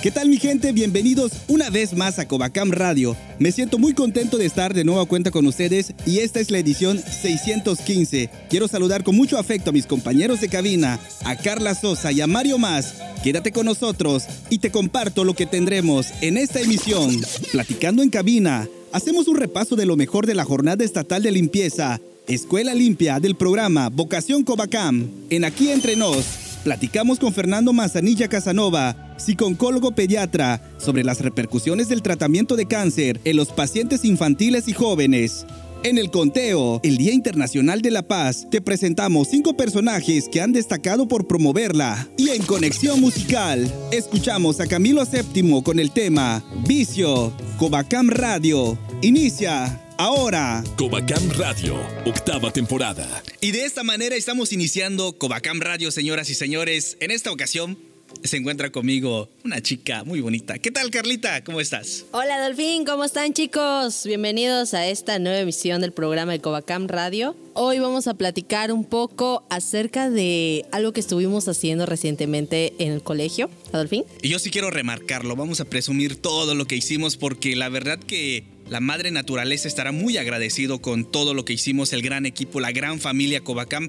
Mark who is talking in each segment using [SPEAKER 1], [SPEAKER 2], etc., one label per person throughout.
[SPEAKER 1] ¿Qué tal mi gente? Bienvenidos una vez más a Covacam Radio. Me siento muy contento de estar de nuevo a cuenta con ustedes y esta es la edición 615. Quiero saludar con mucho afecto a mis compañeros de cabina, a Carla Sosa y a Mario Más. Quédate con nosotros y te comparto lo que tendremos en esta emisión. Platicando en cabina, hacemos un repaso de lo mejor de la jornada estatal de limpieza, Escuela Limpia del programa Vocación Covacam. En Aquí Entre Nos, platicamos con Fernando Manzanilla Casanova, psiconcólogo pediatra, sobre las repercusiones del tratamiento de cáncer en los pacientes infantiles y jóvenes. En el conteo, el Día Internacional de la Paz, te presentamos cinco personajes que han destacado por promoverla. Y en Conexión Musical, escuchamos a Camilo VII con el tema Vicio, Covacam Radio. Inicia ahora.
[SPEAKER 2] Covacam Radio, octava temporada.
[SPEAKER 1] Y de esta manera estamos iniciando Covacam Radio, señoras y señores. En esta ocasión se encuentra conmigo una chica muy bonita. ¿Qué tal, Carlita? ¿Cómo estás?
[SPEAKER 3] Hola, Dolphin. ¿Cómo están, chicos? Bienvenidos a esta nueva emisión del programa de Covacam Radio. Hoy vamos a platicar un poco acerca de algo que estuvimos haciendo recientemente en el colegio. Adolfín.
[SPEAKER 1] Y yo sí quiero remarcarlo. Vamos a presumir todo lo que hicimos porque la verdad que la madre naturaleza estará muy agradecido con todo lo que hicimos, el gran equipo, la gran familia Covacam.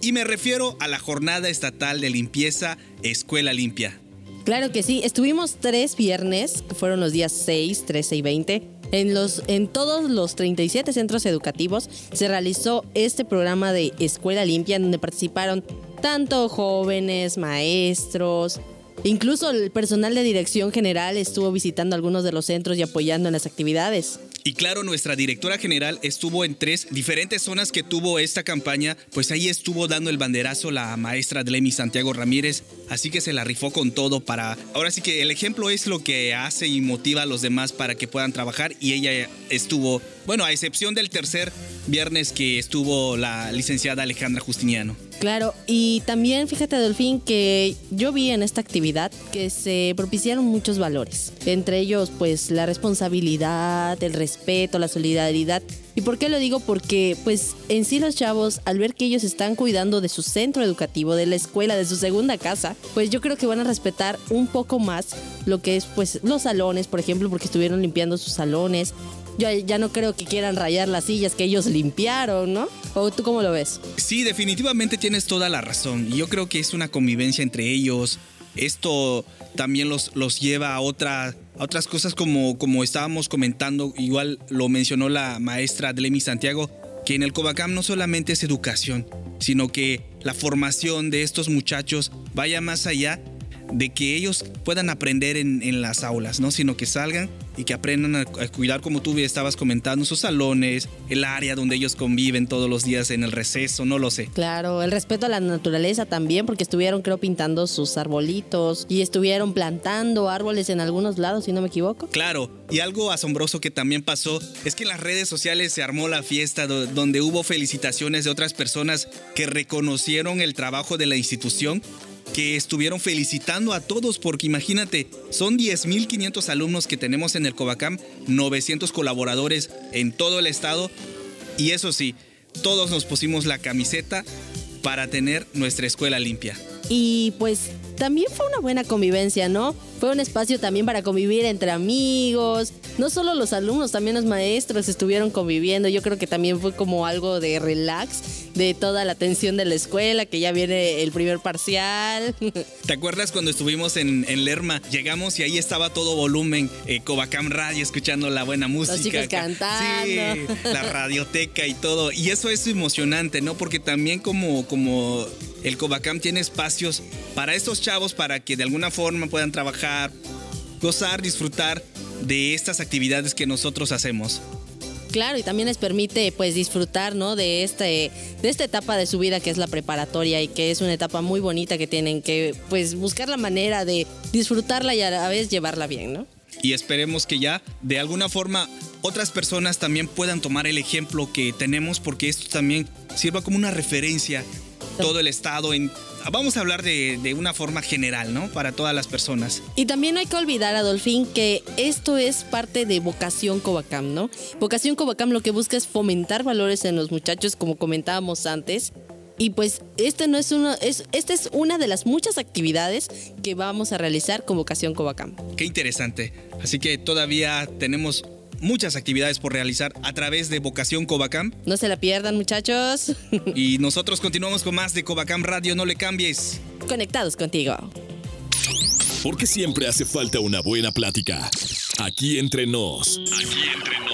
[SPEAKER 1] Y me refiero a la jornada estatal de limpieza Escuela Limpia.
[SPEAKER 3] Claro que sí, estuvimos tres viernes, que fueron los días 6, 13 y 20. En, los, en todos los 37 centros educativos se realizó este programa de Escuela Limpia donde participaron tanto jóvenes, maestros, incluso el personal de dirección general estuvo visitando algunos de los centros y apoyando en las actividades.
[SPEAKER 1] Y claro, nuestra directora general estuvo en tres diferentes zonas que tuvo esta campaña, pues ahí estuvo dando el banderazo la maestra Dlemi Santiago Ramírez, así que se la rifó con todo para... Ahora sí que el ejemplo es lo que hace y motiva a los demás para que puedan trabajar y ella estuvo, bueno, a excepción del tercer viernes que estuvo la licenciada Alejandra Justiniano.
[SPEAKER 3] Claro, y también fíjate, Dolfín, que yo vi en esta actividad que se propiciaron muchos valores, entre ellos pues la responsabilidad, el respeto, la solidaridad. ¿Y por qué lo digo? Porque pues en sí los chavos, al ver que ellos están cuidando de su centro educativo, de la escuela, de su segunda casa, pues yo creo que van a respetar un poco más lo que es pues los salones, por ejemplo, porque estuvieron limpiando sus salones, yo ya no creo que quieran rayar las sillas que ellos limpiaron, ¿no? ¿O tú cómo lo ves?
[SPEAKER 1] Sí, definitivamente tienes toda la razón. Yo creo que es una convivencia entre ellos. Esto también los, los lleva a, otra, a otras cosas como, como estábamos comentando, igual lo mencionó la maestra Dlemi Santiago, que en el Covacam no solamente es educación, sino que la formación de estos muchachos vaya más allá de que ellos puedan aprender en, en las aulas, ¿no? Sino que salgan y que aprendan a, cuidar, como tú estabas comentando, sus salones, el área donde ellos conviven todos los días en el receso, no lo sé.
[SPEAKER 3] Claro, el respeto a la naturaleza también, porque estuvieron, creo, pintando sus arbolitos y estuvieron plantando árboles en algunos lados, si no me equivoco.
[SPEAKER 1] Claro, y algo asombroso que también pasó es que en las redes sociales se armó la fiesta donde hubo felicitaciones de otras personas que reconocieron el trabajo de la institución que estuvieron felicitando a todos porque imagínate, son 10.500 alumnos que tenemos en el Covacam, 900 colaboradores en todo el estado y eso sí, todos nos pusimos la camiseta para tener nuestra escuela limpia.
[SPEAKER 3] Y pues también fue una buena convivencia, ¿no? Fue un espacio también para convivir entre amigos. No solo los alumnos, también los maestros estuvieron conviviendo. Yo creo que también fue como algo de relax de toda la tensión de la escuela, que ya viene el primer parcial.
[SPEAKER 1] ¿Te acuerdas cuando estuvimos en, Lerma? Llegamos y ahí estaba todo volumen, eh, Covacam Radio, escuchando la buena música.
[SPEAKER 3] Los chicos cantando.
[SPEAKER 1] Sí, la radioteca y todo. Y eso es emocionante, ¿no? Porque también como, como el Covacam tiene espacios para estos chavos para que de alguna forma puedan trabajar, gozar, disfrutar de estas actividades que nosotros hacemos.
[SPEAKER 3] Claro, y también les permite pues disfrutar, ¿no? De este de esta etapa de su vida que es la preparatoria y que es una etapa muy bonita que tienen que pues buscar la manera de disfrutarla y a la vez llevarla bien, ¿no?
[SPEAKER 1] y esperemos que ya de alguna forma otras personas también puedan tomar el ejemplo que tenemos porque esto también sirva como una referencia todo el estado en vamos a hablar de, de, una forma general, ¿no? Para todas las personas.
[SPEAKER 3] Y también hay que olvidar, Adolfín, que esto es parte de Vocación Covacam, ¿no? Vocación Covacam lo que busca es fomentar valores en los muchachos, como comentábamos antes. Y pues este no es uno, es, esta es una de las muchas actividades que vamos a realizar con Vocación Covacam.
[SPEAKER 1] Qué interesante. Así que todavía tenemos muchas actividades por realizar a través de Vocación Covacam.
[SPEAKER 3] No se la pierdan, muchachos.
[SPEAKER 1] y nosotros continuamos con más de Covacam Radio, no le cambies.
[SPEAKER 3] Conectados contigo.
[SPEAKER 2] Porque siempre hace falta una buena plática. Aquí entre nos. Aquí entre nos.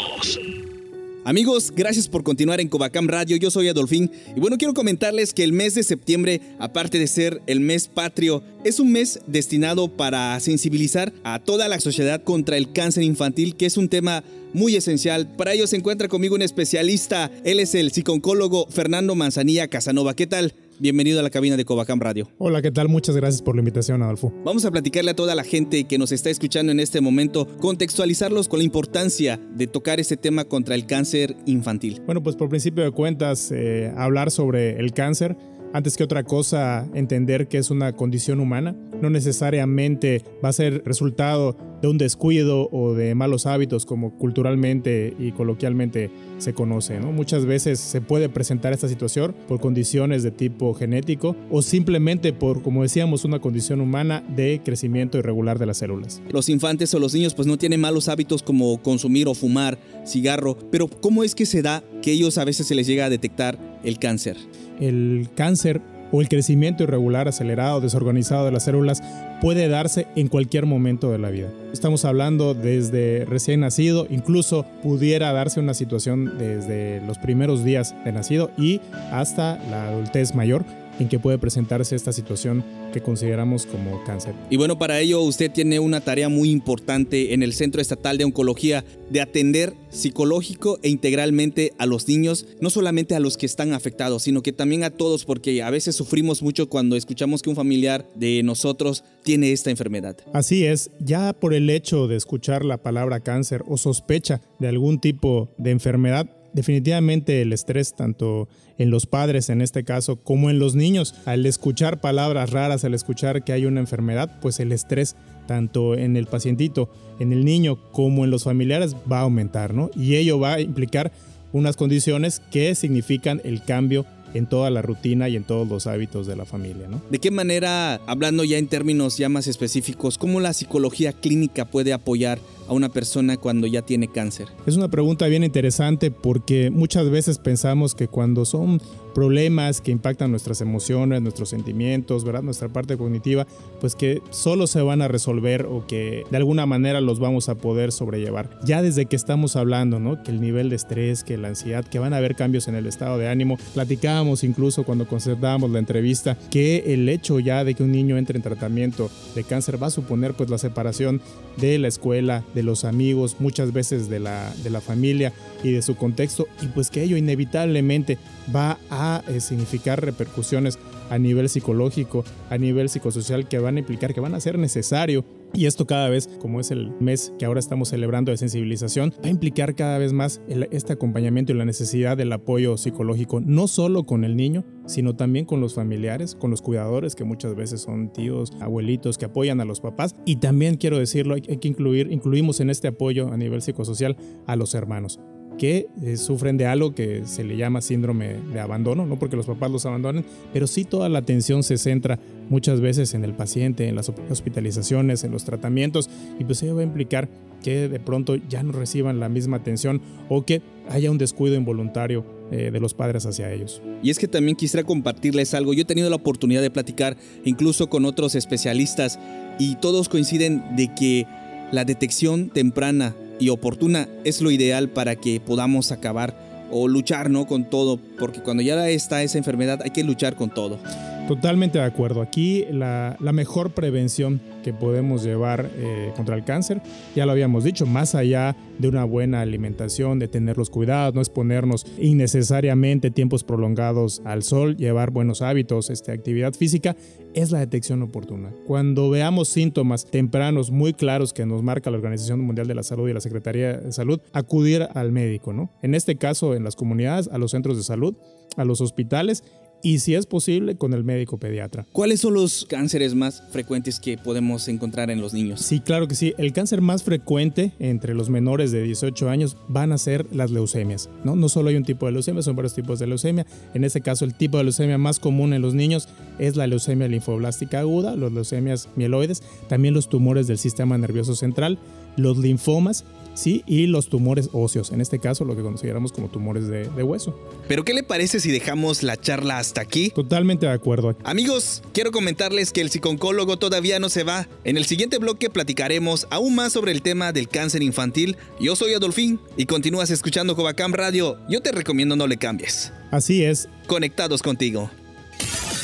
[SPEAKER 1] Amigos, gracias por continuar en Covacam Radio. Yo soy Adolfín y bueno, quiero comentarles que el mes de septiembre, aparte de ser el mes patrio, es un mes destinado para sensibilizar a toda la sociedad contra el cáncer infantil, que es un tema muy esencial. Para ello se encuentra conmigo un especialista. Él es el psicólogo Fernando Manzanilla Casanova. ¿Qué tal? Bienvenido a la cabina de Covacam Radio.
[SPEAKER 4] Hola, ¿qué tal? Muchas gracias por la invitación, Adolfo.
[SPEAKER 1] Vamos a platicarle a toda la gente que nos está escuchando en este momento, contextualizarlos con la importancia de tocar este tema contra el cáncer infantil.
[SPEAKER 4] Bueno, pues por principio de cuentas, eh, hablar sobre el cáncer antes que otra cosa entender que es una condición humana. No necesariamente va a ser resultado de un descuido o de malos hábitos como culturalmente y coloquialmente se conoce. ¿no? Muchas veces se puede presentar esta situación por condiciones de tipo genético o simplemente por, como decíamos, una condición humana de crecimiento irregular de las células.
[SPEAKER 1] Los infantes o los niños pues no tienen malos hábitos como consumir o fumar cigarro, pero ¿cómo es que se da que ellos a veces se les llega a detectar el cáncer?
[SPEAKER 4] El cáncer o el crecimiento irregular, acelerado, desorganizado de las células puede darse en cualquier momento de la vida. Estamos hablando desde recién nacido, incluso pudiera darse una situación desde los primeros días de nacido y hasta la adultez mayor en que puede presentarse esta situación que consideramos como cáncer.
[SPEAKER 1] Y bueno, para ello usted tiene una tarea muy importante en el Centro Estatal de Oncología de atender psicológico e integralmente a los niños, no solamente a los que están afectados, sino que también a todos, porque a veces sufrimos mucho cuando escuchamos que un familiar de nosotros tiene esta enfermedad.
[SPEAKER 4] Así es, ya por el hecho de escuchar la palabra cáncer o sospecha de algún tipo de enfermedad, definitivamente el estrés, tanto en los padres en este caso, como en los niños, al escuchar palabras raras, al escuchar que hay una enfermedad, pues el estrés tanto en el pacientito, en el niño, como en los familiares va a aumentar, ¿no? Y ello va a implicar unas condiciones que significan el cambio en toda la rutina y en todos los hábitos de la familia. ¿no?
[SPEAKER 1] ¿De qué manera, hablando ya en términos ya más específicos, cómo la psicología clínica puede apoyar a una persona cuando ya tiene cáncer?
[SPEAKER 4] Es una pregunta bien interesante porque muchas veces pensamos que cuando son problemas que impactan nuestras emociones, nuestros sentimientos, ¿verdad? Nuestra parte cognitiva, pues que solo se van a resolver o que de alguna manera los vamos a poder sobrellevar. Ya desde que estamos hablando, ¿no? Que el nivel de estrés, que la ansiedad, que van a haber cambios en el estado de ánimo. Platicábamos incluso cuando concertábamos la entrevista que el hecho ya de que un niño entre en tratamiento de cáncer va a suponer pues la separación de la escuela, de los amigos, muchas veces de la, de la familia y de su contexto, y pues que ello inevitablemente va a eh, significar repercusiones a nivel psicológico, a nivel psicosocial que van a implicar que van a ser necesario y esto cada vez, como es el mes que ahora estamos celebrando de sensibilización, va a implicar cada vez más este acompañamiento y la necesidad del apoyo psicológico, no solo con el niño, sino también con los familiares, con los cuidadores, que muchas veces son tíos, abuelitos que apoyan a los papás. Y también quiero decirlo, hay que incluir, incluimos en este apoyo a nivel psicosocial a los hermanos que eh, sufren de algo que se le llama síndrome de abandono, no porque los papás los abandonen, pero sí toda la atención se centra muchas veces en el paciente, en las hospitalizaciones, en los tratamientos, y pues ello va a implicar que de pronto ya no reciban la misma atención o que haya un descuido involuntario eh, de los padres hacia ellos.
[SPEAKER 1] Y es que también quisiera compartirles algo. Yo he tenido la oportunidad de platicar incluso con otros especialistas y todos coinciden de que la detección temprana y oportuna es lo ideal para que podamos acabar o luchar ¿no? con todo, porque cuando ya está esa enfermedad hay que luchar con todo.
[SPEAKER 4] Totalmente de acuerdo. Aquí la, mejor prevención que podemos llevar eh, contra el cáncer, ya lo habíamos dicho, más allá de una buena alimentación, de tener los cuidados, no exponernos innecesariamente tiempos prolongados al sol, llevar buenos hábitos, este, actividad física, es la detección oportuna. Cuando veamos síntomas tempranos muy claros que nos marca la Organización Mundial de la Salud y la Secretaría de Salud, acudir al médico, ¿no? En este caso, en las comunidades, a los centros de salud, a los hospitales y si es posible con el médico pediatra.
[SPEAKER 1] ¿Cuáles son los cánceres más frecuentes que podemos encontrar en los niños?
[SPEAKER 4] Sí, claro que sí. El cáncer más frecuente entre los menores de 18 años van a ser las leucemias. No, no solo hay un tipo de leucemia, son varios tipos de leucemia. En este caso, el tipo de leucemia más común en los niños es la leucemia linfoblástica aguda, las leucemias mieloides, también los tumores del sistema nervioso central, los linfomas ¿sí? Y los tumores óseos, en este caso lo que consideramos como tumores de, hueso.
[SPEAKER 1] Pero ¿qué le parece si dejamos la charla hasta aquí?
[SPEAKER 4] Totalmente de acuerdo.
[SPEAKER 1] Amigos, quiero comentarles que el psiconcólogo todavía no se va. En el siguiente bloque platicaremos aún más sobre el tema del cáncer infantil. Yo soy Adolfín y continúas escuchando Covacam Radio. Yo te recomiendo no le cambies.
[SPEAKER 4] Así es.
[SPEAKER 1] Conectados contigo.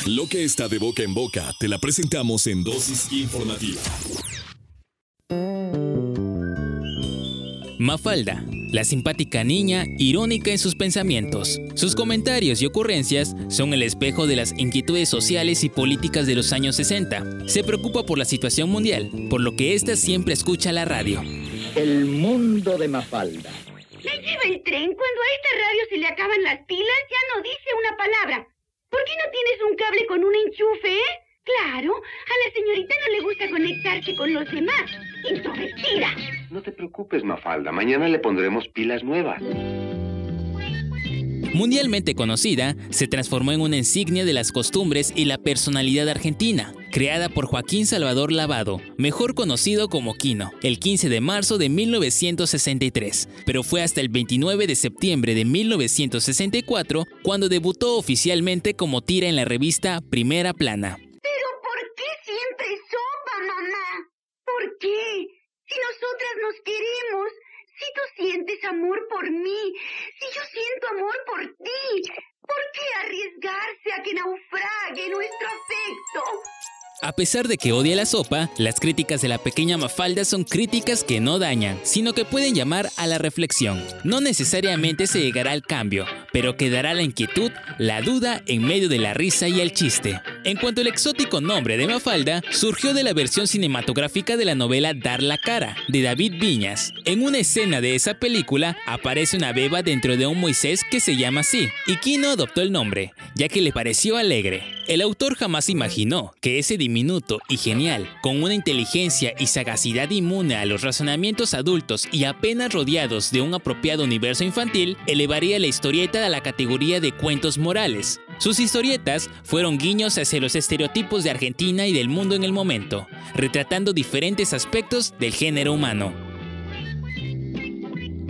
[SPEAKER 2] Lo que está de boca en boca te la presentamos en dosis informativa.
[SPEAKER 5] Mafalda, la simpática niña irónica en sus pensamientos. Sus comentarios y ocurrencias son el espejo de las inquietudes sociales y políticas de los años 60. Se preocupa por la situación mundial, por lo que ésta siempre escucha la radio.
[SPEAKER 6] El mundo de Mafalda.
[SPEAKER 7] Me lleva el tren cuando a esta radio se le acaban las pilas, ya no dice una palabra. ¿Por qué no tienes un cable con un enchufe, eh? Claro, a la señorita no le gusta conectarse con los demás. ¡Introvertida!
[SPEAKER 8] No te preocupes, Mafalda. Mañana le pondremos pilas nuevas.
[SPEAKER 5] Mundialmente conocida, se transformó en una insignia de las costumbres y la personalidad argentina, creada por Joaquín Salvador Lavado, mejor conocido como Quino, el 15 de marzo de 1963, pero fue hasta el 29 de septiembre de 1964 cuando debutó oficialmente como tira en la revista Primera Plana.
[SPEAKER 7] Qué? Si nosotras nos queremos, si tú sientes amor por mí, si yo siento amor por ti, ¿por qué arriesgarse a que naufrague nuestro afecto?
[SPEAKER 5] A pesar de que odia la sopa, las críticas de la pequeña Mafalda son críticas que no dañan, sino que pueden llamar a la reflexión. No necesariamente se llegará al cambio, pero quedará la inquietud, la duda en medio de la risa y el chiste. En cuanto al exótico nombre de Mafalda, surgió de la versión cinematográfica de la novela Dar la cara, de David Viñas. En una escena de esa película aparece una beba dentro de un Moisés que se llama así, y Kino adoptó el nombre, ya que le pareció alegre. El autor jamás imaginó que ese diminuto y genial, con una inteligencia y sagacidad inmune a los razonamientos adultos y apenas rodeados de un apropiado universo infantil, elevaría la historieta a la categoría de cuentos morales. Sus historietas fueron guiños hacia los estereotipos de Argentina y del mundo en el momento, retratando diferentes aspectos del género humano.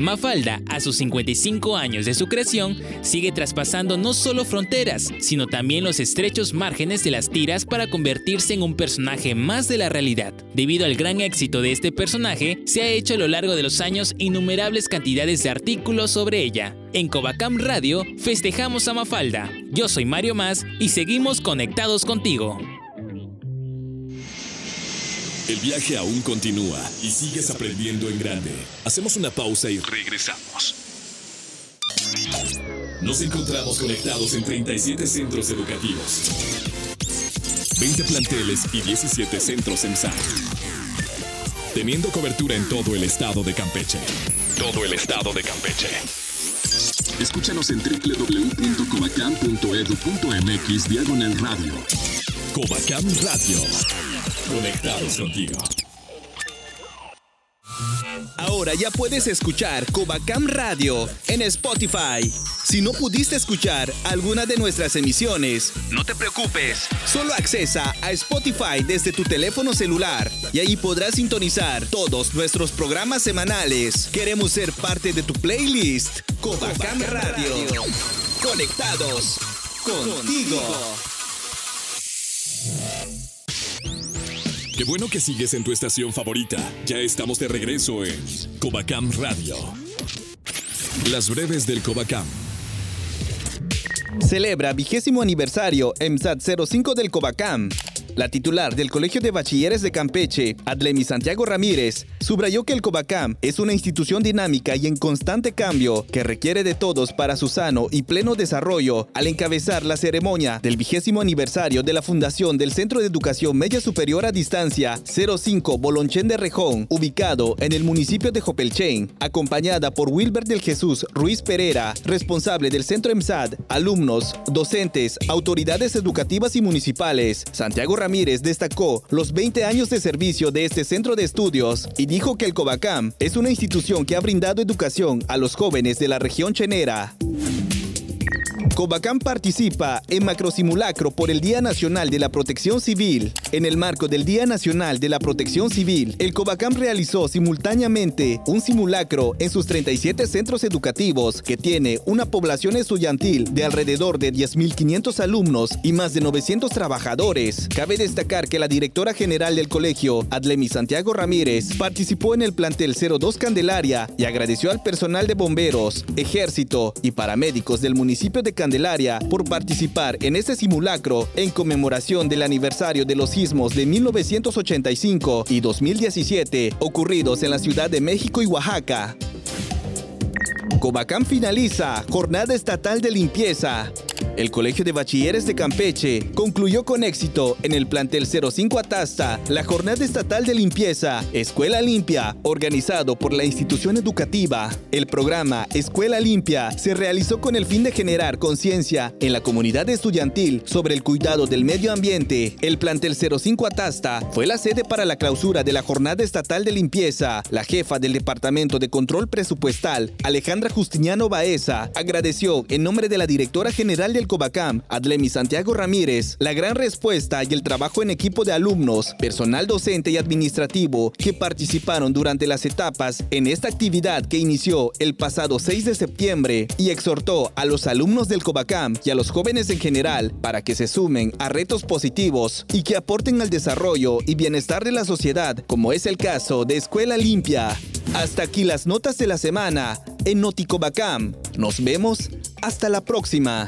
[SPEAKER 5] Mafalda, a sus 55 años de su creación, sigue traspasando no solo fronteras, sino también los estrechos márgenes de las tiras para convertirse en un personaje más de la realidad. Debido al gran éxito de este personaje, se ha hecho a lo largo de los años innumerables cantidades de artículos sobre ella. En Covacam Radio festejamos a Mafalda. Yo soy Mario Más y seguimos conectados contigo.
[SPEAKER 2] El viaje aún continúa y sigues aprendiendo en grande. Hacemos una pausa y regresamos. Nos encontramos conectados en 37 centros educativos, 20 planteles y 17 centros en SAC. Teniendo cobertura en todo el estado de Campeche. Todo el estado de Campeche. Escúchanos en www.covacam.edu.mx diagonal radio. Covacam Radio. Conectados contigo.
[SPEAKER 1] Ahora ya puedes escuchar Covacam Radio en Spotify. Si no pudiste escuchar alguna de nuestras emisiones, no te preocupes. Solo accesa a Spotify desde tu teléfono celular y ahí podrás sintonizar todos nuestros programas semanales. Queremos ser parte de tu playlist. Covacam Radio. Conectados contigo.
[SPEAKER 2] Qué bueno que sigues en tu estación favorita. Ya estamos de regreso en Covacam Radio. Las breves del Covacam.
[SPEAKER 1] Celebra vigésimo aniversario EMSAT 05 del Covacam. La titular del Colegio de Bachilleres de Campeche, Adlemi Santiago Ramírez, subrayó que el Covacam es una institución dinámica y en constante cambio que requiere de todos para su sano y pleno desarrollo al encabezar la ceremonia del vigésimo aniversario de la fundación del Centro de Educación Media Superior a Distancia 05 Bolonchen de Rejón, ubicado en el municipio de Jopelchen, acompañada por Wilber del Jesús Ruiz Pereira, responsable del Centro EMSAD, alumnos, docentes, autoridades educativas y municipales. Santiago Ramírez destacó los 20 años de servicio de este centro de estudios y dijo que el Covacam es una institución que ha brindado educación a los jóvenes de la región chenera. Covacam participa en macrosimulacro por el Día Nacional de la Protección Civil. En el marco del Día Nacional de la Protección Civil, el Covacam realizó simultáneamente un simulacro en sus 37 centros educativos que tiene una población estudiantil de alrededor de 10.500 alumnos y más de 900 trabajadores. Cabe destacar que la directora general del colegio, Adlemi Santiago Ramírez, participó en el plantel 02 Candelaria y agradeció al personal de bomberos, ejército y paramédicos del municipio de Candelaria por participar en este simulacro en conmemoración del aniversario de los sismos de 1985 y 2017 ocurridos en la Ciudad de México y Oaxaca. Covacam finaliza Jornada Estatal de Limpieza. El Colegio de Bachilleres de Campeche concluyó con éxito en el plantel 05 Atasta la Jornada Estatal de Limpieza Escuela Limpia, organizado por la institución educativa. El programa Escuela Limpia se realizó con el fin de generar conciencia en la comunidad estudiantil sobre el cuidado del medio ambiente. El plantel 05 Atasta fue la sede para la clausura de la Jornada Estatal de Limpieza. La jefa del Departamento de Control Presupuestal, Alejandra Justiniano Baeza, agradeció en nombre de la directora general del Covacam, Adlemi Santiago Ramírez, la gran respuesta y el trabajo en equipo de alumnos, personal docente y administrativo que participaron durante las etapas en esta actividad que inició el pasado 6 de septiembre y exhortó a los alumnos del Covacam y a los jóvenes en general para que se sumen a retos positivos y que aporten al desarrollo y bienestar de la sociedad, como es el caso de Escuela Limpia. Hasta aquí las notas de la semana en Noticobacam. Nos vemos hasta la próxima.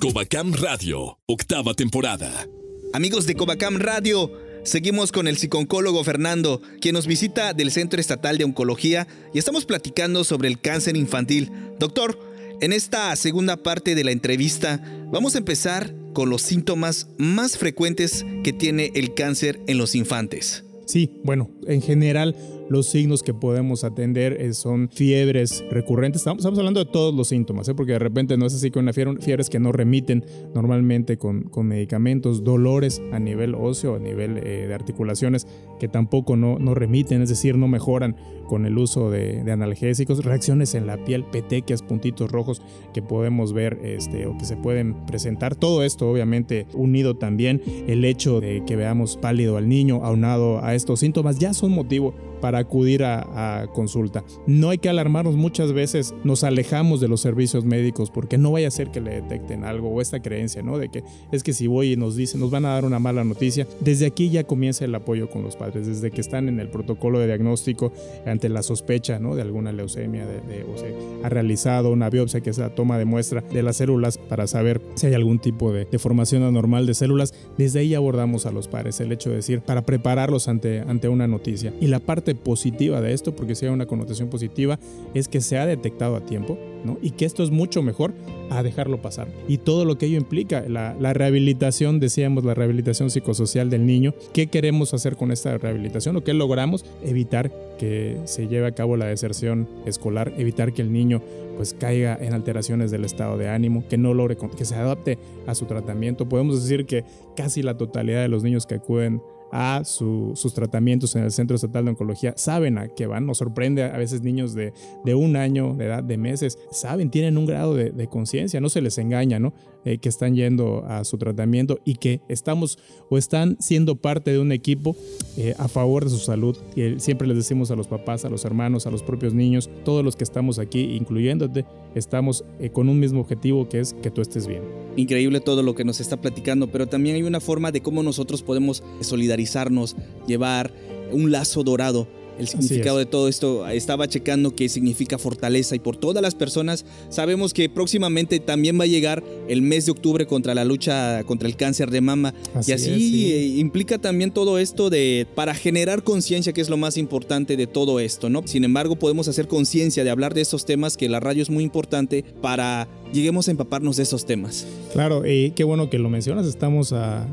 [SPEAKER 2] Covacam Radio, octava temporada.
[SPEAKER 1] Amigos de Covacam Radio, seguimos con el psicooncólogo Fernando, quien nos visita del Centro Estatal de Oncología y estamos platicando sobre el cáncer infantil. Doctor, en esta segunda parte de la entrevista vamos a empezar con los síntomas más frecuentes que tiene el cáncer en los infantes.
[SPEAKER 4] Sí, bueno, en general los signos que podemos atender eh, son fiebres recurrentes. Estamos, hablando de todos los síntomas, ¿eh? porque de repente no es así con una fiebre, fiebres que no remiten normalmente con, medicamentos, dolores a nivel óseo, a nivel eh, de articulaciones que tampoco no, no remiten, es decir, no mejoran con el uso de, analgésicos, reacciones en la piel, petequias, puntitos rojos que podemos ver este, o que se pueden presentar. Todo esto obviamente unido también el hecho de que veamos pálido al niño aunado a estos síntomas ya son motivo para acudir a, consulta. No hay que alarmarnos muchas veces, nos alejamos de los servicios médicos porque no vaya a ser que le detecten algo o esta creencia, ¿no? De que es que si voy y nos dicen, nos van a dar una mala noticia. Desde aquí ya comienza el apoyo con los padres, desde que están en el protocolo de diagnóstico ante la sospecha, ¿no? De alguna leucemia, de, o se ha realizado una biopsia que es la toma de muestra de las células para saber si hay algún tipo de, formación anormal de células. Desde ahí abordamos a los padres el hecho de decir, para prepararlos ante, ante una noticia. Y la parte positiva de esto, porque si hay una connotación positiva, es que se ha detectado a tiempo. Y que esto es mucho mejor a dejarlo pasar. Y todo lo que ello implica, la, la, rehabilitación, decíamos, la rehabilitación psicosocial del niño, ¿qué queremos hacer con esta rehabilitación o qué logramos? Evitar que se lleve a cabo la deserción escolar, evitar que el niño pues caiga en alteraciones del estado de ánimo, que no logre, que se adapte a su tratamiento. Podemos decir que casi la totalidad de los niños que acuden a sus tratamientos en el Centro Estatal de Oncología, saben a qué van. Nos sorprende a veces niños de, de un año de edad, de meses, saben, tienen un grado de, de conciencia, no se les engaña, ¿no? Eh, que están yendo a su tratamiento y que estamos o están siendo parte de un equipo eh, a favor de su salud. Y siempre les decimos a los papás, a los hermanos, a los propios niños, todos los que estamos aquí, incluyéndote, estamos eh, con un mismo objetivo que es que tú estés bien.
[SPEAKER 1] Increíble todo lo que nos está platicando, pero también hay una forma de cómo nosotros podemos solidarizarnos, llevar un lazo dorado el significado de todo esto. Estaba checando que significa fortaleza y por todas las personas sabemos que próximamente también va a llegar el mes de octubre contra la lucha contra el cáncer de mama. y así eh, implica también todo esto de para generar conciencia, que es lo más importante de todo esto, ¿no? Sin embargo, podemos hacer conciencia de hablar de estos temas, que la radio es muy importante para lleguemos a empaparnos de esos temas.
[SPEAKER 4] Claro, y qué bueno que lo mencionas. Estamos a,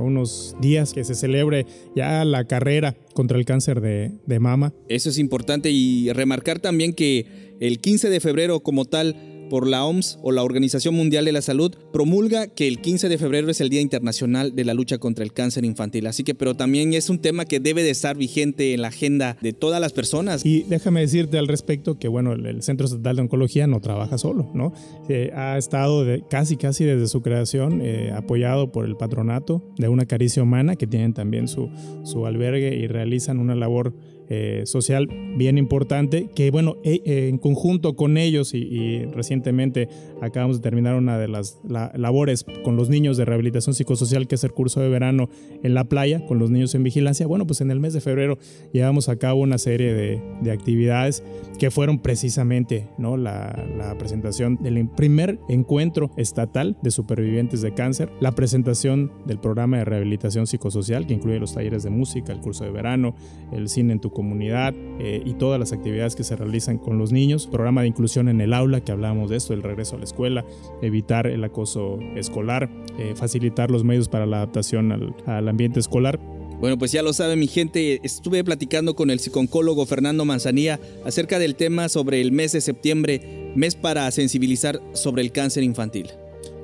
[SPEAKER 4] unos días que se celebre ya la carrera contra el cáncer de, de mama.
[SPEAKER 1] Eso es importante y remarcar también que el 15 de febrero como tal por la OMS o la Organización Mundial de la Salud promulga que el 15 de febrero es el Día Internacional de la Lucha contra el Cáncer Infantil. Así que, pero también es un tema que debe de estar vigente en la agenda de todas las personas.
[SPEAKER 4] Y déjame decirte al respecto que, bueno, el, Centro Estatal de Oncología no trabaja solo, ¿no? Eh, ha estado casi, casi desde su creación eh, apoyado por el patronato de una caricia humana que tienen también su, su albergue y realizan una labor eh, social bien importante, que bueno, e, eh, en conjunto con ellos y, recientemente acabamos de terminar una de las labores con los niños de rehabilitación psicosocial, que es el curso de verano en la playa, con los niños en vigilancia. Bueno, pues en el mes de febrero llevamos a cabo una serie de, de actividades que fueron precisamente ¿no? la, la presentación del primer encuentro estatal de supervivientes de cáncer, la presentación del programa de rehabilitación psicosocial, que incluye los talleres de música, el curso de verano, el cine en tu comunidad eh, y todas las actividades que se realizan con los niños, programa de inclusión en el aula, que hablábamos de esto, el regreso a la escuela, evitar el acoso escolar, eh, facilitar los medios para la adaptación al, al ambiente escolar.
[SPEAKER 1] Bueno, pues ya lo sabe mi gente, estuve platicando con el psicólogo Fernando Manzanía acerca del tema sobre el mes de septiembre, mes para sensibilizar sobre el cáncer infantil.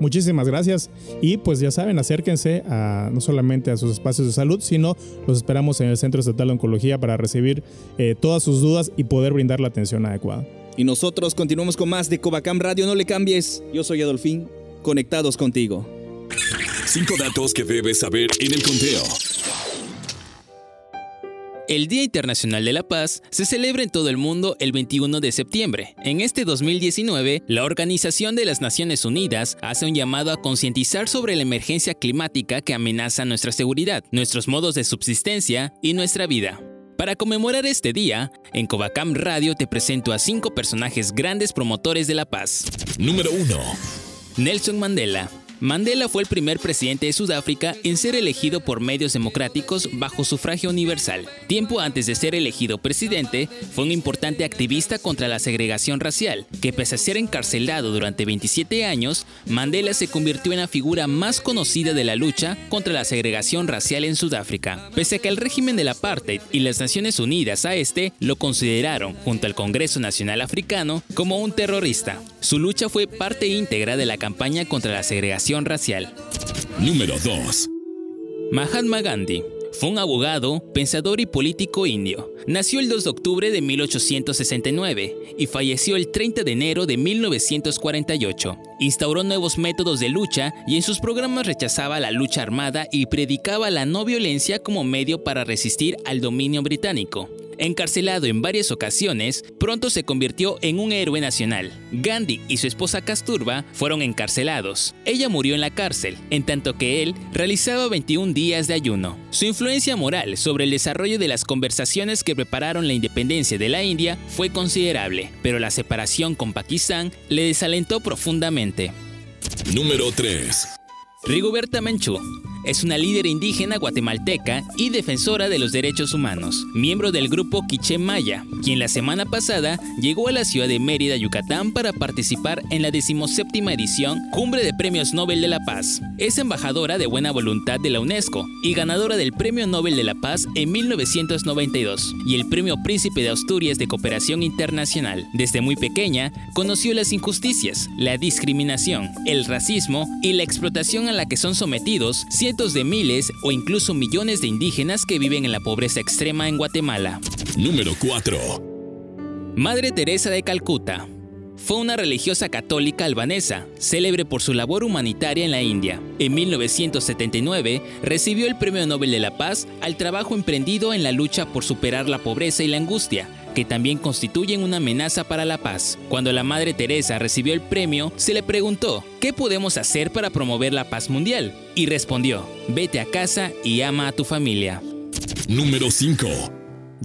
[SPEAKER 4] Muchísimas gracias y pues ya saben, acérquense a, no solamente a sus espacios de salud, sino los esperamos en el Centro Estatal de Oncología para recibir eh, todas sus dudas y poder brindar la atención adecuada.
[SPEAKER 1] Y nosotros continuamos con más de Covacam Radio, no le cambies, yo soy Adolfín, conectados contigo.
[SPEAKER 2] Cinco datos que debes saber en el conteo.
[SPEAKER 5] El Día Internacional de la Paz se celebra en todo el mundo el 21 de septiembre. En este 2019, la Organización de las Naciones Unidas hace un llamado a concientizar sobre la emergencia climática que amenaza nuestra seguridad, nuestros modos de subsistencia y nuestra vida. Para conmemorar este día, en Covacam Radio te presento a cinco personajes grandes promotores de la paz.
[SPEAKER 2] Número 1.
[SPEAKER 5] Nelson Mandela, Mandela fue el primer presidente de Sudáfrica en ser elegido por medios democráticos bajo sufragio universal. Tiempo antes de ser elegido presidente, fue un importante activista contra la segregación racial, que pese a ser encarcelado durante 27 años, Mandela se convirtió en la figura más conocida de la lucha contra la segregación racial en Sudáfrica. Pese a que el régimen del apartheid y las Naciones Unidas a este lo consideraron, junto al Congreso Nacional Africano, como un terrorista. Su lucha fue parte íntegra de la campaña contra la segregación racial.
[SPEAKER 2] Número 2.
[SPEAKER 5] Mahatma Gandhi fue un abogado, pensador y político indio. Nació el 2 de octubre de 1869 y falleció el 30 de enero de 1948. Instauró nuevos métodos de lucha y en sus programas rechazaba la lucha armada y predicaba la no violencia como medio para resistir al dominio británico. Encarcelado en varias ocasiones, pronto se convirtió en un héroe nacional. Gandhi y su esposa Kasturba fueron encarcelados. Ella murió en la cárcel, en tanto que él realizaba 21 días de ayuno. Su influencia moral sobre el desarrollo de las conversaciones que prepararon la independencia de la India fue considerable, pero la separación con Pakistán le desalentó profundamente.
[SPEAKER 2] Número 3.
[SPEAKER 5] Rigoberta Menchú es una líder indígena guatemalteca y defensora de los derechos humanos, miembro del grupo Quiché Maya, quien la semana pasada llegó a la ciudad de Mérida, Yucatán, para participar en la decimoséptima edición Cumbre de Premios Nobel de la Paz. Es embajadora de buena voluntad de la UNESCO y ganadora del Premio Nobel de la Paz en 1992 y el Premio Príncipe de Asturias de Cooperación Internacional. Desde muy pequeña, conoció las injusticias, la discriminación, el racismo y la explotación a la que son sometidos de miles o incluso millones de indígenas que viven en la pobreza extrema en Guatemala.
[SPEAKER 2] Número 4.
[SPEAKER 5] Madre Teresa de Calcuta. Fue una religiosa católica albanesa, célebre por su labor humanitaria en la India. En 1979 recibió el Premio Nobel de la Paz al trabajo emprendido en la lucha por superar la pobreza y la angustia, que también constituyen una amenaza para la paz. Cuando la Madre Teresa recibió el premio, se le preguntó, ¿qué podemos hacer para promover la paz mundial? Y respondió, vete a casa y ama a tu familia.
[SPEAKER 2] Número 5.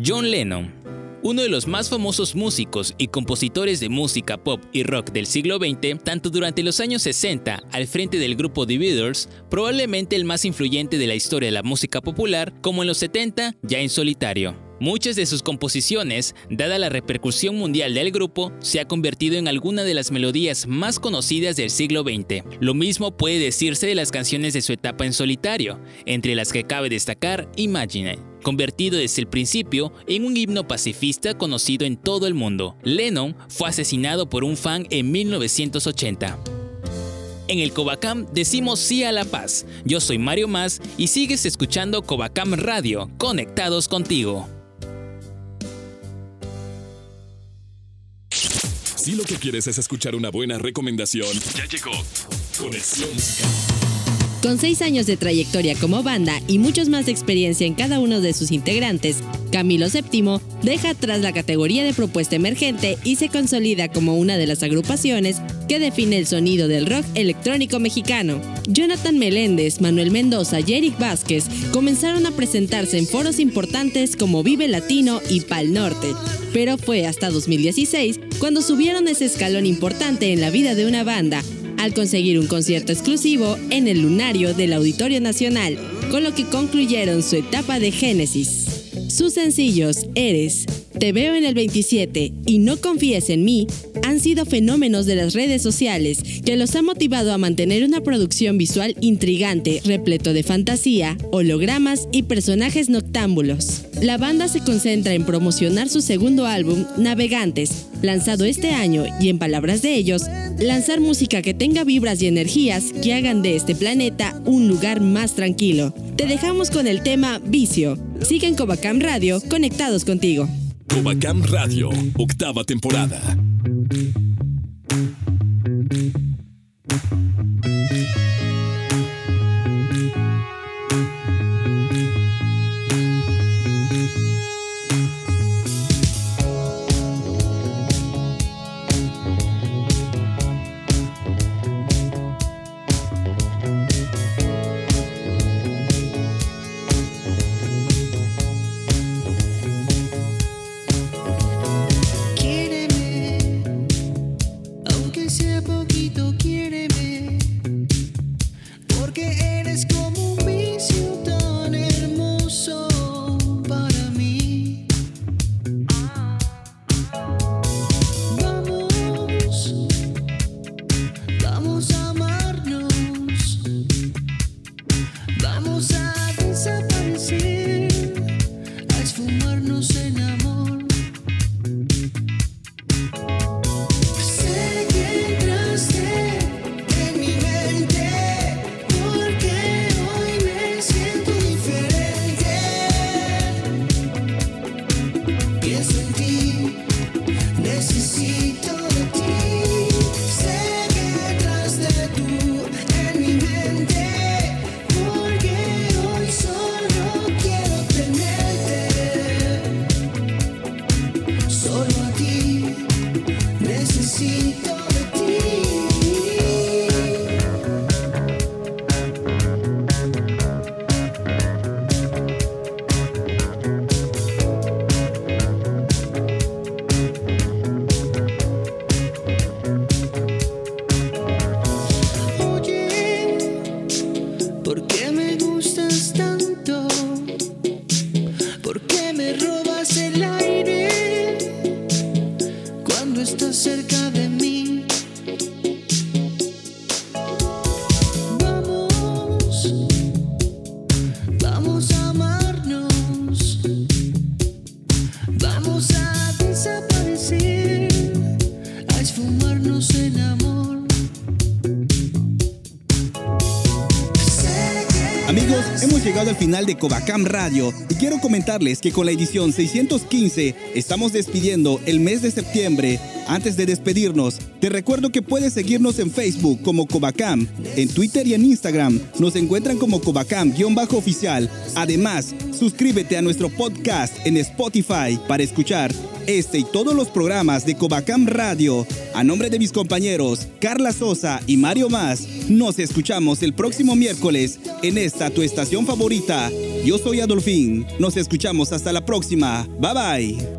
[SPEAKER 5] John Lennon uno de los más famosos músicos y compositores de música pop y rock del siglo XX, tanto durante los años 60 al frente del grupo The Beatles, probablemente el más influyente de la historia de la música popular, como en los 70 ya en solitario. Muchas de sus composiciones, dada la repercusión mundial del grupo, se ha convertido en alguna de las melodías más conocidas del siglo XX. Lo mismo puede decirse de las canciones de su etapa en solitario, entre las que cabe destacar Imagine, convertido desde el principio en un himno pacifista conocido en todo el mundo. Lennon fue asesinado por un fan en 1980. En el Covacam decimos sí a la paz. Yo soy Mario Más y sigues escuchando Covacam Radio, conectados contigo.
[SPEAKER 9] Si lo que quieres es escuchar una buena recomendación, ya llegó Conexión Musical.
[SPEAKER 3] Con seis años de trayectoria como banda y muchos más de experiencia en cada uno de sus integrantes, Camilo VII deja atrás la categoría de propuesta emergente y se consolida como una de las agrupaciones que define el sonido del rock electrónico mexicano. Jonathan Meléndez, Manuel Mendoza y Eric Vázquez comenzaron a presentarse en foros importantes como Vive Latino y Pal Norte, pero fue hasta 2016 cuando subieron ese escalón importante en la vida de una banda al conseguir un concierto exclusivo en el lunario del Auditorio Nacional, con lo que concluyeron su etapa de génesis. Sus sencillos Eres, Te veo en el 27 y No confíes en mí han sido fenómenos de las redes sociales que los ha motivado a mantener una producción visual intrigante, repleto de fantasía, hologramas y personajes noctámbulos. La banda se concentra en promocionar su segundo álbum, Navegantes, lanzado este año y en palabras de ellos, lanzar música que tenga vibras y energías que hagan de este planeta un lugar más tranquilo. Te dejamos con el tema Vicio. Sigue en Covacam Radio, conectados contigo.
[SPEAKER 9] Covacam Radio, octava temporada.
[SPEAKER 1] De Covacam Radio y quiero comentarles que con la edición 615 estamos despidiendo el mes de septiembre. Antes de despedirnos, te recuerdo que puedes seguirnos en Facebook como Covacam, en Twitter y en Instagram nos encuentran como Covacam-oficial. Además, suscríbete a nuestro podcast en Spotify para escuchar este y todos los programas de Covacam Radio. A nombre de mis compañeros Carla Sosa y Mario Más, nos escuchamos el próximo miércoles en esta tu estación favorita. Yo soy Adolfín. Nos escuchamos hasta la próxima. Bye bye.